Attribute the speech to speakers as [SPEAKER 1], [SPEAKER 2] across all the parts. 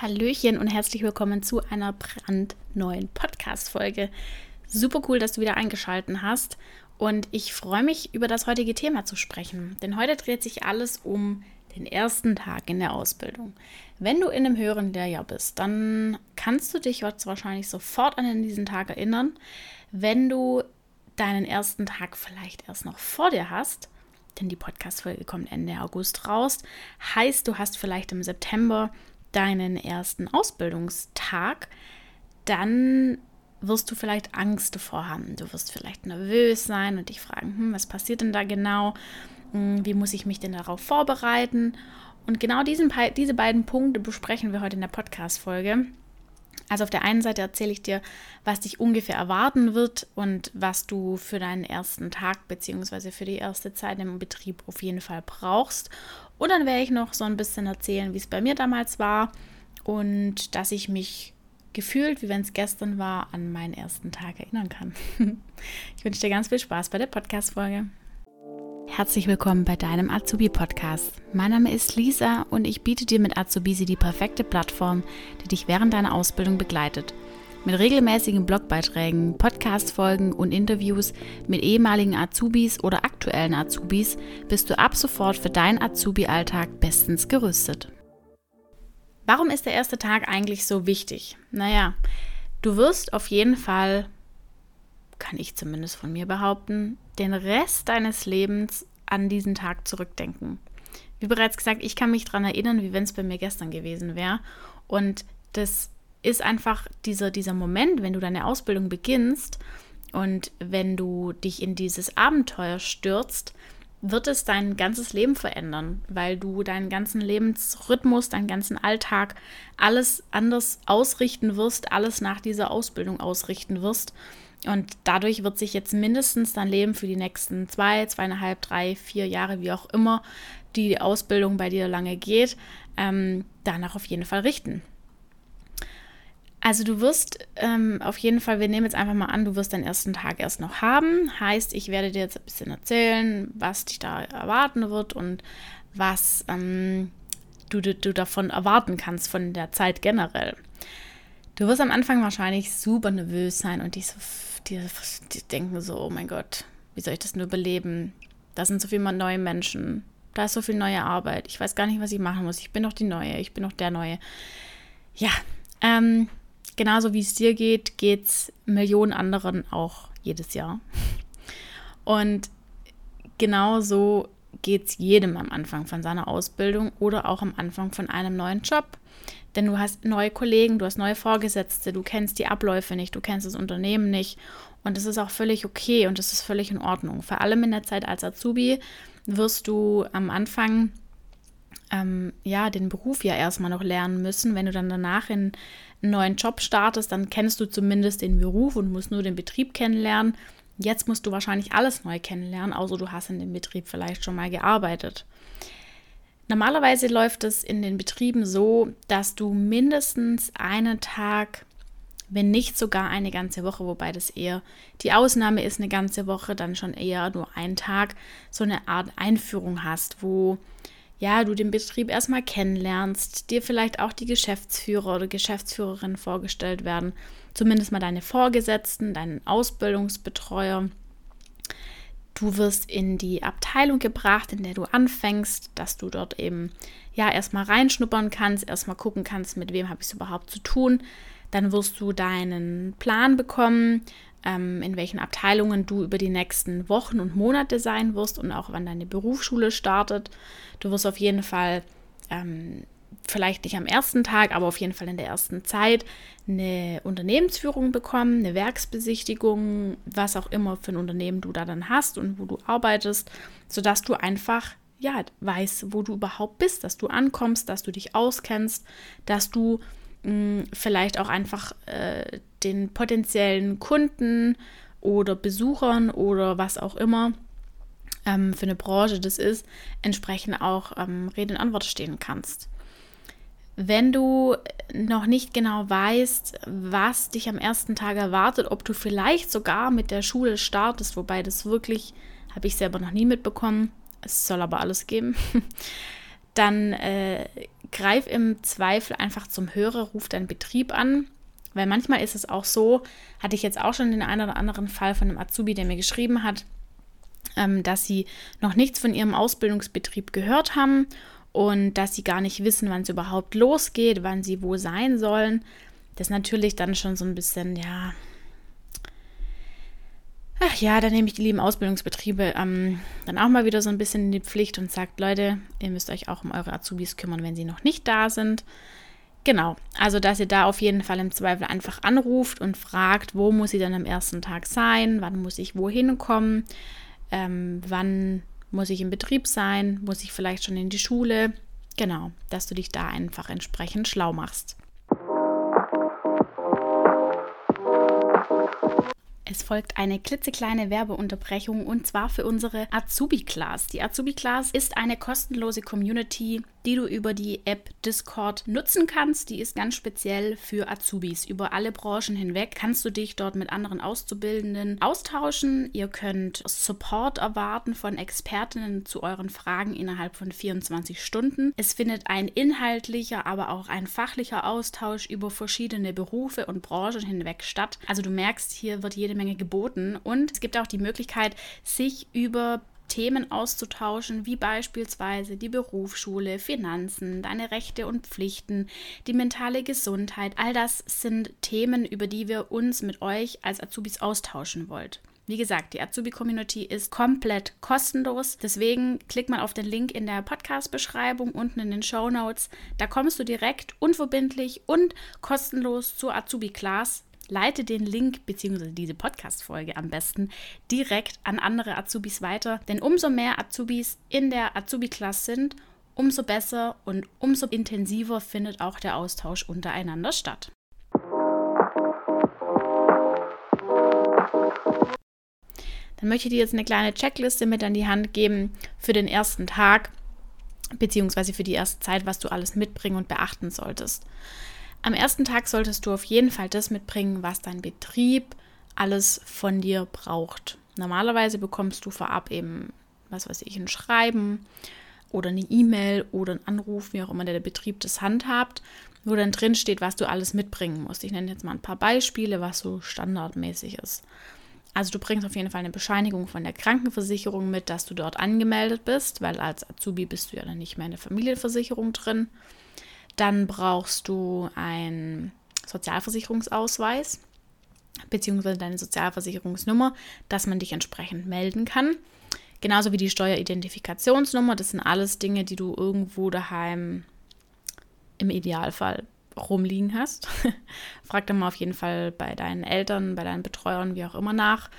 [SPEAKER 1] Hallöchen und herzlich willkommen zu einer brandneuen Podcast-Folge. Super cool, dass du wieder eingeschaltet hast und ich freue mich, über das heutige Thema zu sprechen. Denn heute dreht sich alles um den ersten Tag in der Ausbildung. Wenn du in einem höheren Lehrjahr bist, dann kannst du dich jetzt wahrscheinlich sofort an diesen Tag erinnern. Wenn du deinen ersten Tag vielleicht erst noch vor dir hast, denn die Podcast-Folge kommt Ende August raus, heißt, du hast vielleicht im September deinen ersten Ausbildungstag, dann wirst du vielleicht Angst davor haben. Du wirst vielleicht nervös sein und dich fragen, hm, was passiert denn da genau? Hm, wie muss ich mich denn darauf vorbereiten? Und genau diesen, diese beiden Punkte besprechen wir heute in der Podcast-Folge. Also auf der einen Seite erzähle ich dir, was dich ungefähr erwarten wird und was du für deinen ersten Tag bzw. für die erste Zeit im Betrieb auf jeden Fall brauchst. Und dann werde ich noch so ein bisschen erzählen, wie es bei mir damals war und dass ich mich gefühlt, wie wenn es gestern war, an meinen ersten Tag erinnern kann. ich wünsche dir ganz viel Spaß bei der Podcast-Folge. Herzlich willkommen bei deinem Azubi-Podcast. Mein Name ist Lisa und ich biete dir mit Azubisi die perfekte Plattform, die dich während deiner Ausbildung begleitet – mit regelmäßigen Blogbeiträgen, Podcast-Folgen und Interviews mit ehemaligen Azubis oder aktuellen Azubis bist du ab sofort für deinen Azubi-Alltag bestens gerüstet. Warum ist der erste Tag eigentlich so wichtig? Naja, du wirst auf jeden Fall, kann ich zumindest von mir behaupten, den Rest deines Lebens an diesen Tag zurückdenken. Wie bereits gesagt, ich kann mich daran erinnern, wie wenn es bei mir gestern gewesen wäre. Und das ist einfach dieser, dieser Moment, wenn du deine Ausbildung beginnst und wenn du dich in dieses Abenteuer stürzt, wird es dein ganzes Leben verändern, weil du deinen ganzen Lebensrhythmus, deinen ganzen Alltag, alles anders ausrichten wirst, alles nach dieser Ausbildung ausrichten wirst. Und dadurch wird sich jetzt mindestens dein Leben für die nächsten zwei, zweieinhalb, drei, vier Jahre, wie auch immer die Ausbildung bei dir lange geht, ähm, danach auf jeden Fall richten. Also du wirst ähm, auf jeden Fall, wir nehmen jetzt einfach mal an, du wirst deinen ersten Tag erst noch haben. Heißt, ich werde dir jetzt ein bisschen erzählen, was dich da erwarten wird und was ähm, du, du davon erwarten kannst von der Zeit generell. Du wirst am Anfang wahrscheinlich super nervös sein und dich so, dir, dir denken so, oh mein Gott, wie soll ich das nur überleben? Da sind so viele neue Menschen, da ist so viel neue Arbeit. Ich weiß gar nicht, was ich machen muss. Ich bin doch die Neue, ich bin doch der Neue. Ja, ähm, genauso wie es dir geht, geht es Millionen anderen auch jedes Jahr. Und genauso geht es jedem am Anfang von seiner Ausbildung oder auch am Anfang von einem neuen Job. Denn du hast neue Kollegen, du hast neue Vorgesetzte, du kennst die Abläufe nicht, du kennst das Unternehmen nicht. Und das ist auch völlig okay und das ist völlig in Ordnung. Vor allem in der Zeit als Azubi wirst du am Anfang ähm, ja den Beruf ja erstmal noch lernen müssen. Wenn du dann danach in einen neuen Job startest, dann kennst du zumindest den Beruf und musst nur den Betrieb kennenlernen. Jetzt musst du wahrscheinlich alles neu kennenlernen, außer du hast in dem Betrieb vielleicht schon mal gearbeitet. Normalerweise läuft es in den Betrieben so, dass du mindestens einen Tag, wenn nicht sogar eine ganze Woche, wobei das eher die Ausnahme ist, eine ganze Woche, dann schon eher nur einen Tag, so eine Art Einführung hast, wo ja, du den Betrieb erstmal kennenlernst, dir vielleicht auch die Geschäftsführer oder Geschäftsführerin vorgestellt werden, zumindest mal deine Vorgesetzten, deinen Ausbildungsbetreuer. Du wirst in die Abteilung gebracht, in der du anfängst, dass du dort eben ja erstmal reinschnuppern kannst, erstmal gucken kannst, mit wem habe ich es überhaupt zu tun. Dann wirst du deinen Plan bekommen, in welchen Abteilungen du über die nächsten Wochen und Monate sein wirst und auch wann deine Berufsschule startet. Du wirst auf jeden Fall, ähm, vielleicht nicht am ersten Tag, aber auf jeden Fall in der ersten Zeit eine Unternehmensführung bekommen, eine Werksbesichtigung, was auch immer für ein Unternehmen du da dann hast und wo du arbeitest, sodass du einfach ja, weißt, wo du überhaupt bist, dass du ankommst, dass du dich auskennst, dass du vielleicht auch einfach äh, den potenziellen Kunden oder Besuchern oder was auch immer ähm, für eine Branche das ist, entsprechend auch ähm, Rede und Antwort stehen kannst. Wenn du noch nicht genau weißt, was dich am ersten Tag erwartet, ob du vielleicht sogar mit der Schule startest, wobei das wirklich, habe ich selber noch nie mitbekommen, es soll aber alles geben, dann äh, greif im Zweifel einfach zum Hörer, ruf deinen Betrieb an, weil manchmal ist es auch so, hatte ich jetzt auch schon den einen oder anderen Fall von einem Azubi, der mir geschrieben hat, ähm, dass sie noch nichts von ihrem Ausbildungsbetrieb gehört haben und dass sie gar nicht wissen, wann es überhaupt losgeht, wann sie wo sein sollen. Das ist natürlich dann schon so ein bisschen, ja. Ach ja, dann nehme ich die lieben Ausbildungsbetriebe ähm, dann auch mal wieder so ein bisschen in die Pflicht und sagt, Leute, ihr müsst euch auch um eure Azubis kümmern, wenn sie noch nicht da sind. Genau, also dass ihr da auf jeden Fall im Zweifel einfach anruft und fragt, wo muss sie dann am ersten Tag sein, wann muss ich wohin kommen, ähm, wann muss ich im Betrieb sein, muss ich vielleicht schon in die Schule. Genau, dass du dich da einfach entsprechend schlau machst. Es folgt eine klitzekleine Werbeunterbrechung und zwar für unsere Azubi-Class. Die Azubi-Class ist eine kostenlose Community, die du über die App Discord nutzen kannst. Die ist ganz speziell für Azubis. Über alle Branchen hinweg kannst du dich dort mit anderen Auszubildenden austauschen. Ihr könnt Support erwarten von Expertinnen zu euren Fragen innerhalb von 24 Stunden. Es findet ein inhaltlicher, aber auch ein fachlicher Austausch über verschiedene Berufe und Branchen hinweg statt. Also du merkst, hier wird jede Menge geboten und es gibt auch die Möglichkeit, sich über Themen auszutauschen, wie beispielsweise die Berufsschule, Finanzen, deine Rechte und Pflichten, die mentale Gesundheit. All das sind Themen, über die wir uns mit euch als Azubis austauschen wollen. Wie gesagt, die Azubi-Community ist komplett kostenlos. Deswegen klick mal auf den Link in der Podcast-Beschreibung unten in den Show Notes. Da kommst du direkt unverbindlich und kostenlos zur Azubi-Class leite den Link bzw. diese Podcast-Folge am besten direkt an andere Azubis weiter. Denn umso mehr Azubis in der Azubi-Klasse sind, umso besser und umso intensiver findet auch der Austausch untereinander statt. Dann möchte ich dir jetzt eine kleine Checkliste mit an die Hand geben für den ersten Tag beziehungsweise für die erste Zeit, was du alles mitbringen und beachten solltest. Am ersten Tag solltest du auf jeden Fall das mitbringen, was dein Betrieb alles von dir braucht. Normalerweise bekommst du vorab eben, was weiß ich, ein Schreiben oder eine E-Mail oder einen Anruf, wie auch immer der Betrieb das handhabt, wo dann drin steht, was du alles mitbringen musst. Ich nenne jetzt mal ein paar Beispiele, was so standardmäßig ist. Also du bringst auf jeden Fall eine Bescheinigung von der Krankenversicherung mit, dass du dort angemeldet bist, weil als Azubi bist du ja dann nicht mehr in der Familienversicherung drin. Dann brauchst du einen Sozialversicherungsausweis beziehungsweise deine Sozialversicherungsnummer, dass man dich entsprechend melden kann. Genauso wie die Steueridentifikationsnummer. Das sind alles Dinge, die du irgendwo daheim im Idealfall rumliegen hast. Frag dann mal auf jeden Fall bei deinen Eltern, bei deinen Betreuern, wie auch immer nach.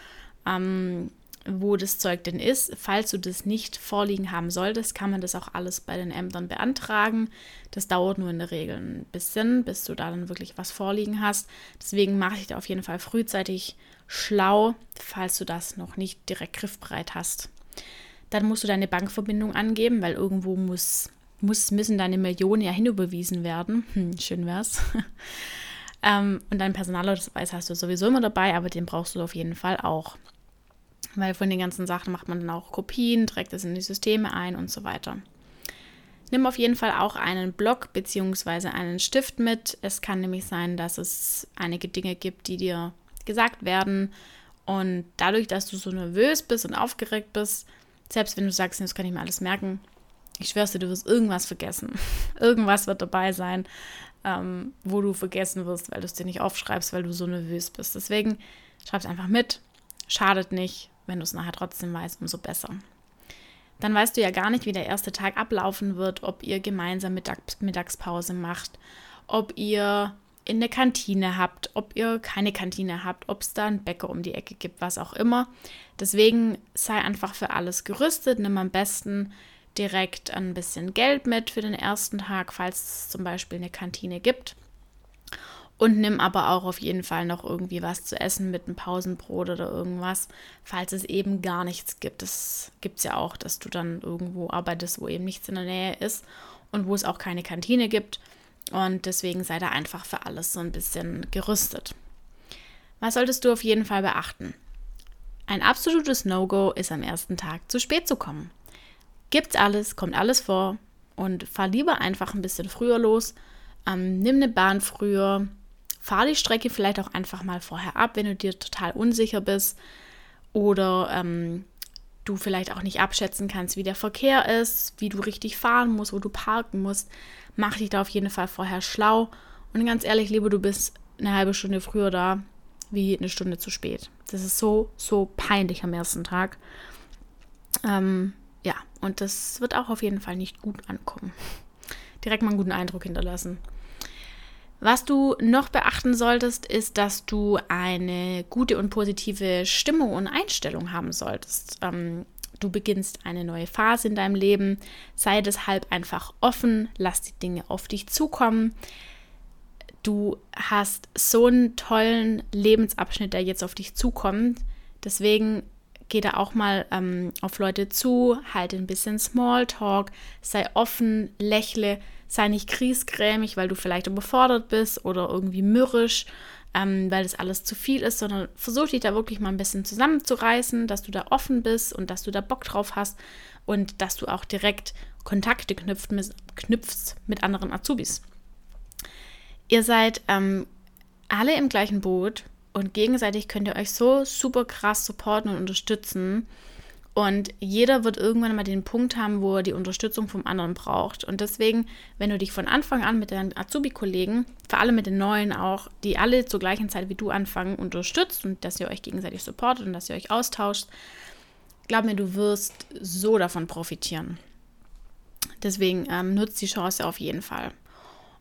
[SPEAKER 1] Ähm, wo das Zeug denn ist. Falls du das nicht vorliegen haben solltest, kann man das auch alles bei den Ämtern beantragen. Das dauert nur in der Regel ein bisschen, bis du da dann wirklich was vorliegen hast. Deswegen mache ich da auf jeden Fall frühzeitig schlau, falls du das noch nicht direkt griffbereit hast. Dann musst du deine Bankverbindung angeben, weil irgendwo muss, muss müssen deine Millionen ja hinüberwiesen werden. Hm, schön wär's. ähm, und dein Personalausweis hast du sowieso immer dabei, aber den brauchst du auf jeden Fall auch weil von den ganzen Sachen macht man dann auch Kopien, trägt es in die Systeme ein und so weiter. Nimm auf jeden Fall auch einen Block bzw. einen Stift mit. Es kann nämlich sein, dass es einige Dinge gibt, die dir gesagt werden. Und dadurch, dass du so nervös bist und aufgeregt bist, selbst wenn du sagst, das kann ich mir alles merken, ich schwör's dir, du wirst irgendwas vergessen. irgendwas wird dabei sein, ähm, wo du vergessen wirst, weil du es dir nicht aufschreibst, weil du so nervös bist. Deswegen schreib es einfach mit. Schadet nicht. Wenn du es nachher trotzdem weißt, umso besser. Dann weißt du ja gar nicht, wie der erste Tag ablaufen wird, ob ihr gemeinsam Mittags Mittagspause macht, ob ihr in der Kantine habt, ob ihr keine Kantine habt, ob es da einen Bäcker um die Ecke gibt, was auch immer. Deswegen sei einfach für alles gerüstet. Nimm am besten direkt ein bisschen Geld mit für den ersten Tag, falls es zum Beispiel eine Kantine gibt. Und nimm aber auch auf jeden Fall noch irgendwie was zu essen mit einem Pausenbrot oder irgendwas, falls es eben gar nichts gibt. Das gibt es ja auch, dass du dann irgendwo arbeitest, wo eben nichts in der Nähe ist und wo es auch keine Kantine gibt. Und deswegen sei da einfach für alles so ein bisschen gerüstet. Was solltest du auf jeden Fall beachten? Ein absolutes No-Go ist am ersten Tag zu spät zu kommen. Gibt's alles, kommt alles vor und fahr lieber einfach ein bisschen früher los. Ähm, nimm eine Bahn früher, fahr die Strecke vielleicht auch einfach mal vorher ab, wenn du dir total unsicher bist oder ähm, du vielleicht auch nicht abschätzen kannst, wie der Verkehr ist, wie du richtig fahren musst, wo du parken musst. Mach dich da auf jeden Fall vorher schlau und ganz ehrlich, lieber du bist eine halbe Stunde früher da, wie eine Stunde zu spät. Das ist so, so peinlich am ersten Tag. Ähm, ja, und das wird auch auf jeden Fall nicht gut ankommen. Direkt mal einen guten Eindruck hinterlassen. Was du noch beachten solltest, ist, dass du eine gute und positive Stimmung und Einstellung haben solltest. Ähm, du beginnst eine neue Phase in deinem Leben. Sei deshalb einfach offen, lass die Dinge auf dich zukommen du hast so einen tollen Lebensabschnitt, der jetzt auf dich zukommt. Deswegen geh da auch mal ähm, auf Leute zu, halte ein bisschen Smalltalk, sei offen, lächle, sei nicht kriesgrämig, weil du vielleicht überfordert bist oder irgendwie mürrisch, ähm, weil das alles zu viel ist, sondern versuch dich da wirklich mal ein bisschen zusammenzureißen, dass du da offen bist und dass du da Bock drauf hast und dass du auch direkt Kontakte knüpft, knüpfst mit anderen Azubis. Ihr seid ähm, alle im gleichen Boot und gegenseitig könnt ihr euch so super krass supporten und unterstützen. Und jeder wird irgendwann mal den Punkt haben, wo er die Unterstützung vom anderen braucht. Und deswegen, wenn du dich von Anfang an mit deinen Azubi-Kollegen, vor allem mit den neuen auch, die alle zur gleichen Zeit wie du anfangen, unterstützt und dass ihr euch gegenseitig supportet und dass ihr euch austauscht, glaub mir, du wirst so davon profitieren. Deswegen ähm, nutzt die Chance auf jeden Fall.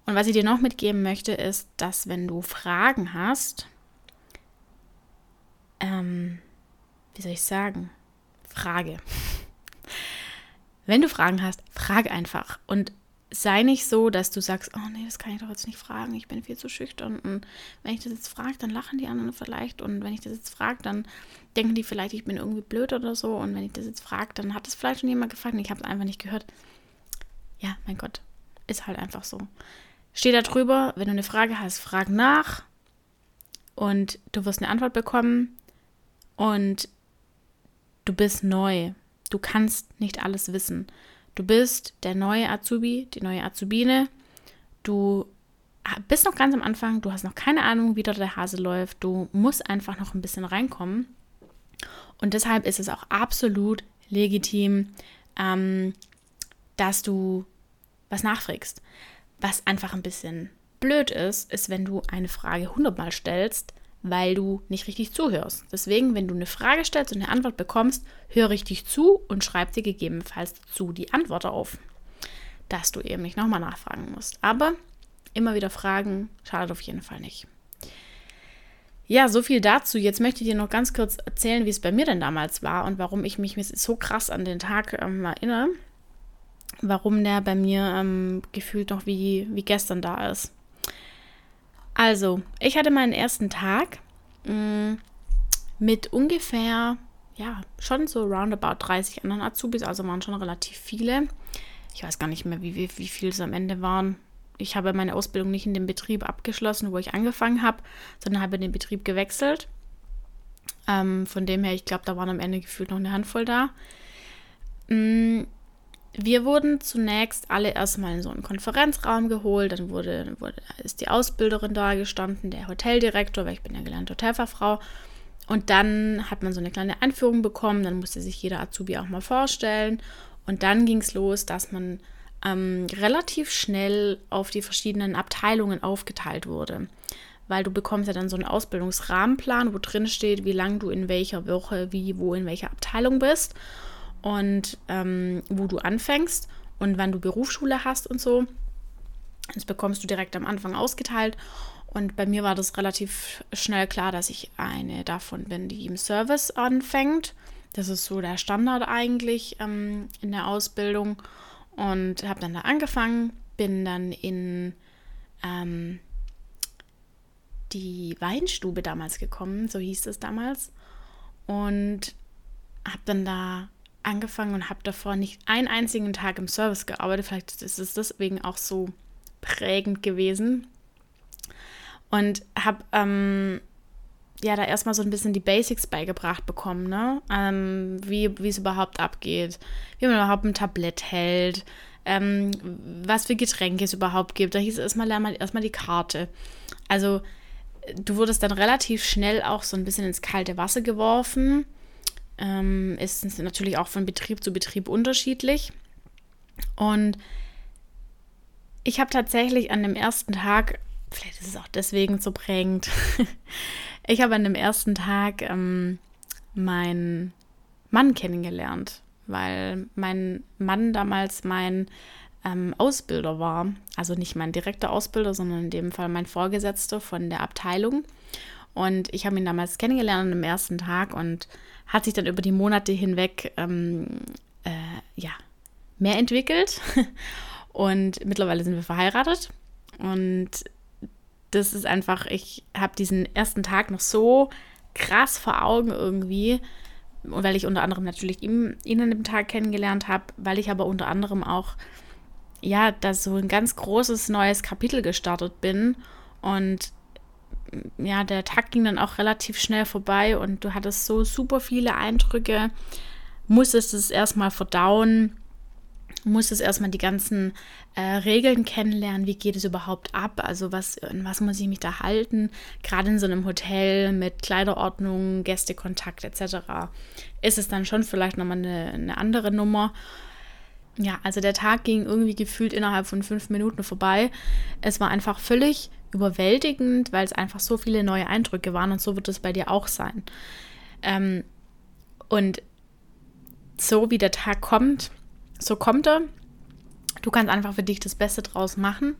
[SPEAKER 1] Und was ich dir noch mitgeben möchte, ist, dass wenn du Fragen hast, ähm, wie soll ich sagen? Frage. Wenn du Fragen hast, frag einfach. Und sei nicht so, dass du sagst, oh nee, das kann ich doch jetzt nicht fragen, ich bin viel zu schüchtern. Und wenn ich das jetzt frage, dann lachen die anderen vielleicht. Und wenn ich das jetzt frage, dann denken die vielleicht, ich bin irgendwie blöd oder so. Und wenn ich das jetzt frage, dann hat es vielleicht schon jemand gefragt und ich habe es einfach nicht gehört. Ja, mein Gott, ist halt einfach so. Steh da drüber, wenn du eine Frage hast, frag nach und du wirst eine Antwort bekommen und du bist neu. Du kannst nicht alles wissen. Du bist der neue Azubi, die neue Azubine. Du bist noch ganz am Anfang, du hast noch keine Ahnung, wie dort der Hase läuft. Du musst einfach noch ein bisschen reinkommen. Und deshalb ist es auch absolut legitim, ähm, dass du was nachfragst. Was einfach ein bisschen blöd ist, ist, wenn du eine Frage hundertmal stellst, weil du nicht richtig zuhörst. Deswegen, wenn du eine Frage stellst und eine Antwort bekommst, hör richtig zu und schreib dir gegebenenfalls zu die Antwort auf, dass du eben nicht nochmal nachfragen musst. Aber immer wieder fragen schadet auf jeden Fall nicht. Ja, so viel dazu. Jetzt möchte ich dir noch ganz kurz erzählen, wie es bei mir denn damals war und warum ich mich so krass an den Tag ähm, erinnere warum der bei mir ähm, gefühlt noch wie, wie gestern da ist. Also, ich hatte meinen ersten Tag mh, mm, mit ungefähr, ja, schon so roundabout 30 anderen Azubis, also waren schon relativ viele. Ich weiß gar nicht mehr, wie, wie, wie viele es am Ende waren. Ich habe meine Ausbildung nicht in dem Betrieb abgeschlossen, wo ich angefangen habe, sondern habe den Betrieb gewechselt. Ähm, von dem her, ich glaube, da waren am Ende gefühlt noch eine Handvoll da. Mhm wir wurden zunächst alle erstmal in so einen Konferenzraum geholt, dann wurde, wurde, ist die Ausbilderin da gestanden, der Hoteldirektor, weil ich bin ja gelernte Hotelfachfrau. Und dann hat man so eine kleine Einführung bekommen, dann musste sich jeder Azubi auch mal vorstellen. Und dann ging es los, dass man ähm, relativ schnell auf die verschiedenen Abteilungen aufgeteilt wurde. Weil du bekommst ja dann so einen Ausbildungsrahmenplan, wo drin steht, wie lange du in welcher Woche, wie, wo, in welcher Abteilung bist und ähm, wo du anfängst und wann du Berufsschule hast und so. Das bekommst du direkt am Anfang ausgeteilt. Und bei mir war das relativ schnell klar, dass ich eine davon bin, die im Service anfängt. Das ist so der Standard eigentlich ähm, in der Ausbildung. Und habe dann da angefangen, bin dann in ähm, die Weinstube damals gekommen, so hieß es damals. Und habe dann da angefangen und habe davor nicht einen einzigen Tag im Service gearbeitet. Vielleicht ist es deswegen auch so prägend gewesen. Und habe ähm, ja da erstmal so ein bisschen die Basics beigebracht bekommen, ne? Ähm, wie es überhaupt abgeht, wie man überhaupt ein Tablett hält, ähm, was für Getränke es überhaupt gibt. Da hieß es erstmal, lern mal erstmal die Karte. Also du wurdest dann relativ schnell auch so ein bisschen ins kalte Wasser geworfen. Ähm, ist natürlich auch von Betrieb zu Betrieb unterschiedlich. Und ich habe tatsächlich an dem ersten Tag, vielleicht ist es auch deswegen so prägend, ich habe an dem ersten Tag ähm, meinen Mann kennengelernt, weil mein Mann damals mein ähm, Ausbilder war. Also nicht mein direkter Ausbilder, sondern in dem Fall mein Vorgesetzter von der Abteilung. Und ich habe ihn damals kennengelernt am ersten Tag und hat sich dann über die Monate hinweg ähm, äh, ja, mehr entwickelt. Und mittlerweile sind wir verheiratet. Und das ist einfach, ich habe diesen ersten Tag noch so krass vor Augen irgendwie. Und weil ich unter anderem natürlich ihn, ihn an dem Tag kennengelernt habe, weil ich aber unter anderem auch, ja, da so ein ganz großes neues Kapitel gestartet bin. Und ja, der Tag ging dann auch relativ schnell vorbei und du hattest so super viele Eindrücke, musstest es erstmal verdauen muss es erstmal die ganzen äh, Regeln kennenlernen, wie geht es überhaupt ab, also was, in was muss ich mich da halten, gerade in so einem Hotel mit Kleiderordnung, Gästekontakt etc. ist es dann schon vielleicht nochmal eine, eine andere Nummer. Ja, also der Tag ging irgendwie gefühlt innerhalb von fünf Minuten vorbei. Es war einfach völlig überwältigend, weil es einfach so viele neue Eindrücke waren und so wird es bei dir auch sein. Ähm, und so wie der Tag kommt, so kommt er. Du kannst einfach für dich das Beste draus machen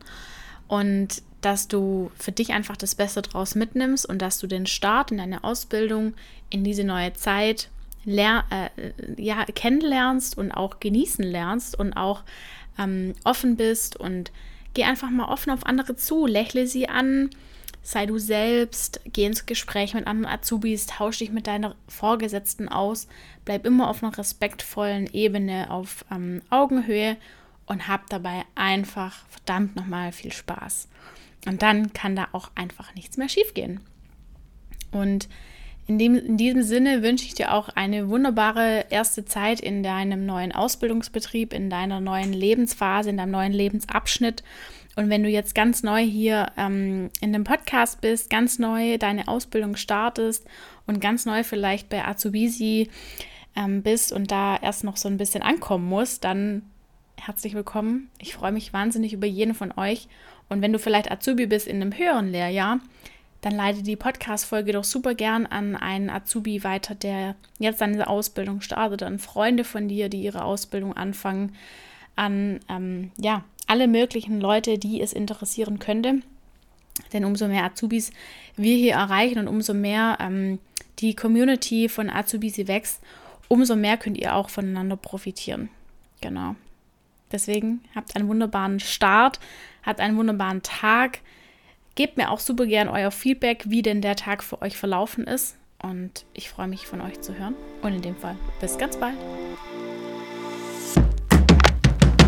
[SPEAKER 1] und dass du für dich einfach das Beste draus mitnimmst und dass du den Start in deine Ausbildung in diese neue Zeit äh, ja, kennenlernst und auch genießen lernst und auch ähm, offen bist und geh einfach mal offen auf andere zu, lächle sie an, sei du selbst, geh ins Gespräch mit anderen Azubis, tausch dich mit deiner Vorgesetzten aus, bleib immer auf einer respektvollen Ebene, auf ähm, Augenhöhe und hab dabei einfach verdammt nochmal viel Spaß. Und dann kann da auch einfach nichts mehr schiefgehen. Und in, dem, in diesem Sinne wünsche ich dir auch eine wunderbare erste Zeit in deinem neuen Ausbildungsbetrieb, in deiner neuen Lebensphase, in deinem neuen Lebensabschnitt. Und wenn du jetzt ganz neu hier ähm, in dem Podcast bist, ganz neu deine Ausbildung startest und ganz neu vielleicht bei Azubisi ähm, bist und da erst noch so ein bisschen ankommen musst, dann herzlich willkommen. Ich freue mich wahnsinnig über jeden von euch. Und wenn du vielleicht Azubi bist in einem höheren Lehrjahr, dann leite die Podcast-Folge doch super gern an einen Azubi weiter, der jetzt seine Ausbildung startet, an Freunde von dir, die ihre Ausbildung anfangen, an ähm, ja, alle möglichen Leute, die es interessieren könnte. Denn umso mehr Azubis wir hier erreichen und umso mehr ähm, die Community von Azubis wächst, umso mehr könnt ihr auch voneinander profitieren. Genau. Deswegen habt einen wunderbaren Start, habt einen wunderbaren Tag. Gebt mir auch super gern euer Feedback, wie denn der Tag für euch verlaufen ist. Und ich freue mich von euch zu hören. Und in dem Fall bis ganz bald.